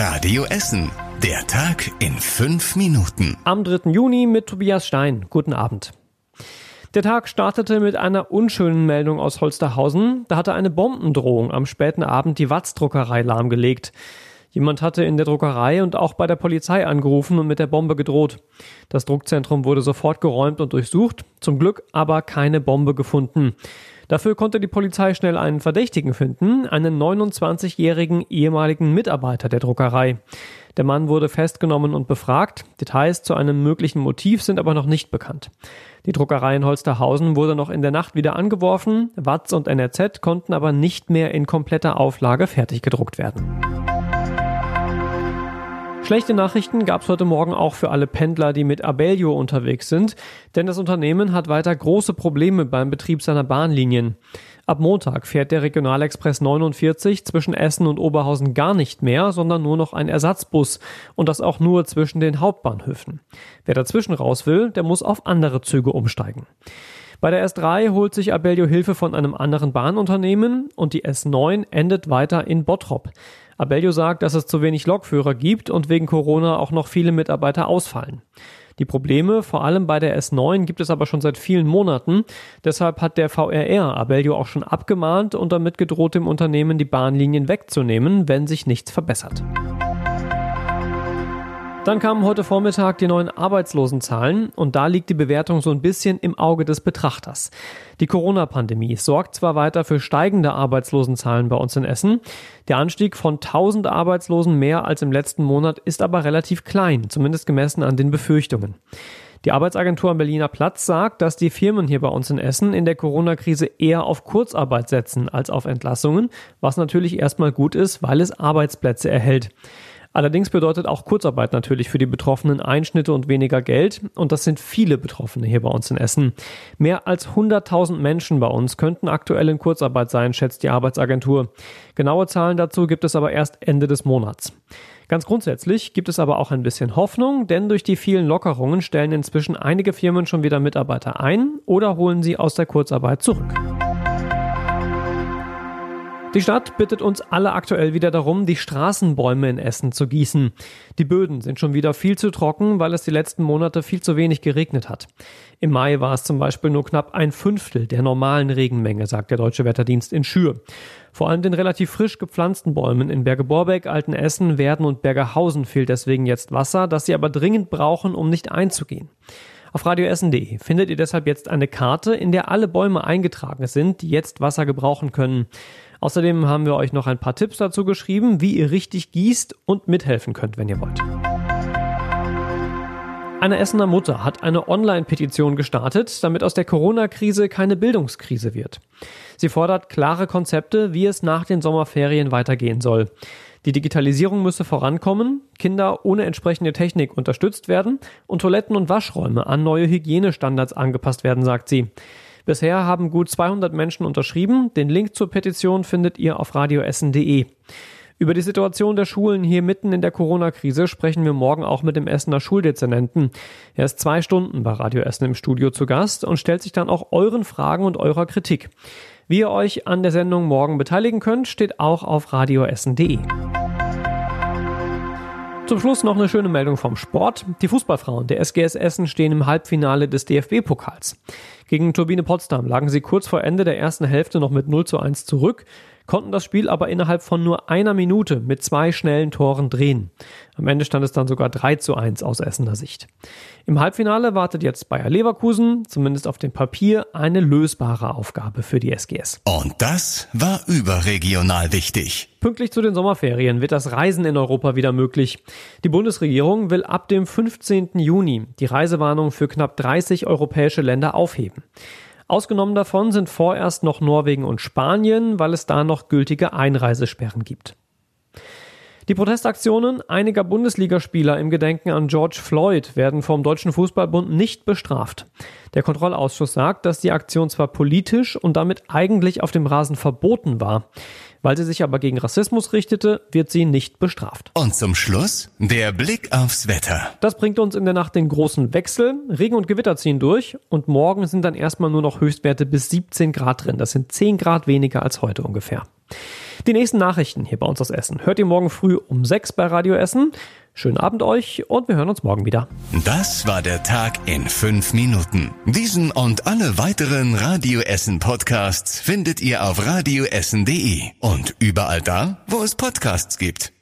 Radio Essen. Der Tag in fünf Minuten. Am 3. Juni mit Tobias Stein. Guten Abend. Der Tag startete mit einer unschönen Meldung aus Holsterhausen. Da hatte eine Bombendrohung am späten Abend die Watz-Druckerei lahmgelegt. Jemand hatte in der Druckerei und auch bei der Polizei angerufen und mit der Bombe gedroht. Das Druckzentrum wurde sofort geräumt und durchsucht, zum Glück aber keine Bombe gefunden. Dafür konnte die Polizei schnell einen Verdächtigen finden, einen 29-jährigen ehemaligen Mitarbeiter der Druckerei. Der Mann wurde festgenommen und befragt. Details zu einem möglichen Motiv sind aber noch nicht bekannt. Die Druckerei in Holsterhausen wurde noch in der Nacht wieder angeworfen. Watz und NRZ konnten aber nicht mehr in kompletter Auflage fertig gedruckt werden. Schlechte Nachrichten gab es heute Morgen auch für alle Pendler, die mit Abellio unterwegs sind, denn das Unternehmen hat weiter große Probleme beim Betrieb seiner Bahnlinien. Ab Montag fährt der Regionalexpress 49 zwischen Essen und Oberhausen gar nicht mehr, sondern nur noch ein Ersatzbus und das auch nur zwischen den Hauptbahnhöfen. Wer dazwischen raus will, der muss auf andere Züge umsteigen. Bei der S3 holt sich Abellio Hilfe von einem anderen Bahnunternehmen und die S9 endet weiter in Bottrop. Abellio sagt, dass es zu wenig Lokführer gibt und wegen Corona auch noch viele Mitarbeiter ausfallen. Die Probleme, vor allem bei der S9, gibt es aber schon seit vielen Monaten. Deshalb hat der VRR Abellio auch schon abgemahnt und damit gedroht, dem Unternehmen die Bahnlinien wegzunehmen, wenn sich nichts verbessert. Dann kamen heute Vormittag die neuen Arbeitslosenzahlen und da liegt die Bewertung so ein bisschen im Auge des Betrachters. Die Corona-Pandemie sorgt zwar weiter für steigende Arbeitslosenzahlen bei uns in Essen, der Anstieg von 1000 Arbeitslosen mehr als im letzten Monat ist aber relativ klein, zumindest gemessen an den Befürchtungen. Die Arbeitsagentur am Berliner Platz sagt, dass die Firmen hier bei uns in Essen in der Corona-Krise eher auf Kurzarbeit setzen als auf Entlassungen, was natürlich erstmal gut ist, weil es Arbeitsplätze erhält. Allerdings bedeutet auch Kurzarbeit natürlich für die Betroffenen Einschnitte und weniger Geld. Und das sind viele Betroffene hier bei uns in Essen. Mehr als 100.000 Menschen bei uns könnten aktuell in Kurzarbeit sein, schätzt die Arbeitsagentur. Genaue Zahlen dazu gibt es aber erst Ende des Monats. Ganz grundsätzlich gibt es aber auch ein bisschen Hoffnung, denn durch die vielen Lockerungen stellen inzwischen einige Firmen schon wieder Mitarbeiter ein oder holen sie aus der Kurzarbeit zurück. Die Stadt bittet uns alle aktuell wieder darum, die Straßenbäume in Essen zu gießen. Die Böden sind schon wieder viel zu trocken, weil es die letzten Monate viel zu wenig geregnet hat. Im Mai war es zum Beispiel nur knapp ein Fünftel der normalen Regenmenge, sagt der Deutsche Wetterdienst in Schür. Vor allem den relativ frisch gepflanzten Bäumen in Berge Borbeck, Altenessen, Werden und Bergerhausen fehlt deswegen jetzt Wasser, das sie aber dringend brauchen, um nicht einzugehen. Auf radioessen.de findet ihr deshalb jetzt eine Karte, in der alle Bäume eingetragen sind, die jetzt Wasser gebrauchen können. Außerdem haben wir euch noch ein paar Tipps dazu geschrieben, wie ihr richtig gießt und mithelfen könnt, wenn ihr wollt. Eine Essener Mutter hat eine Online-Petition gestartet, damit aus der Corona-Krise keine Bildungskrise wird. Sie fordert klare Konzepte, wie es nach den Sommerferien weitergehen soll. Die Digitalisierung müsse vorankommen, Kinder ohne entsprechende Technik unterstützt werden und Toiletten und Waschräume an neue Hygienestandards angepasst werden, sagt sie. Bisher haben gut 200 Menschen unterschrieben. Den Link zur Petition findet ihr auf radioessen.de. Über die Situation der Schulen hier mitten in der Corona-Krise sprechen wir morgen auch mit dem Essener Schuldezernenten. Er ist zwei Stunden bei Radio Essen im Studio zu Gast und stellt sich dann auch euren Fragen und eurer Kritik. Wie ihr euch an der Sendung morgen beteiligen könnt, steht auch auf radioessen.de. Zum Schluss noch eine schöne Meldung vom Sport. Die Fußballfrauen der SGS Essen stehen im Halbfinale des DFB-Pokals. Gegen Turbine Potsdam lagen sie kurz vor Ende der ersten Hälfte noch mit 0 zu 1 zurück konnten das Spiel aber innerhalb von nur einer Minute mit zwei schnellen Toren drehen. Am Ende stand es dann sogar 3 zu 1 aus Essener Sicht. Im Halbfinale wartet jetzt Bayer Leverkusen, zumindest auf dem Papier, eine lösbare Aufgabe für die SGS. Und das war überregional wichtig. Pünktlich zu den Sommerferien wird das Reisen in Europa wieder möglich. Die Bundesregierung will ab dem 15. Juni die Reisewarnung für knapp 30 europäische Länder aufheben. Ausgenommen davon sind vorerst noch Norwegen und Spanien, weil es da noch gültige Einreisesperren gibt. Die Protestaktionen einiger Bundesligaspieler im Gedenken an George Floyd werden vom Deutschen Fußballbund nicht bestraft. Der Kontrollausschuss sagt, dass die Aktion zwar politisch und damit eigentlich auf dem Rasen verboten war. Weil sie sich aber gegen Rassismus richtete, wird sie nicht bestraft. Und zum Schluss der Blick aufs Wetter. Das bringt uns in der Nacht den großen Wechsel. Regen und Gewitter ziehen durch und morgen sind dann erstmal nur noch Höchstwerte bis 17 Grad drin. Das sind 10 Grad weniger als heute ungefähr. Die nächsten Nachrichten hier bei uns aus Essen hört ihr morgen früh um sechs bei Radio Essen. Schönen Abend euch und wir hören uns morgen wieder. Das war der Tag in fünf Minuten. Diesen und alle weiteren Radio Essen Podcasts findet ihr auf radioessen.de und überall da, wo es Podcasts gibt.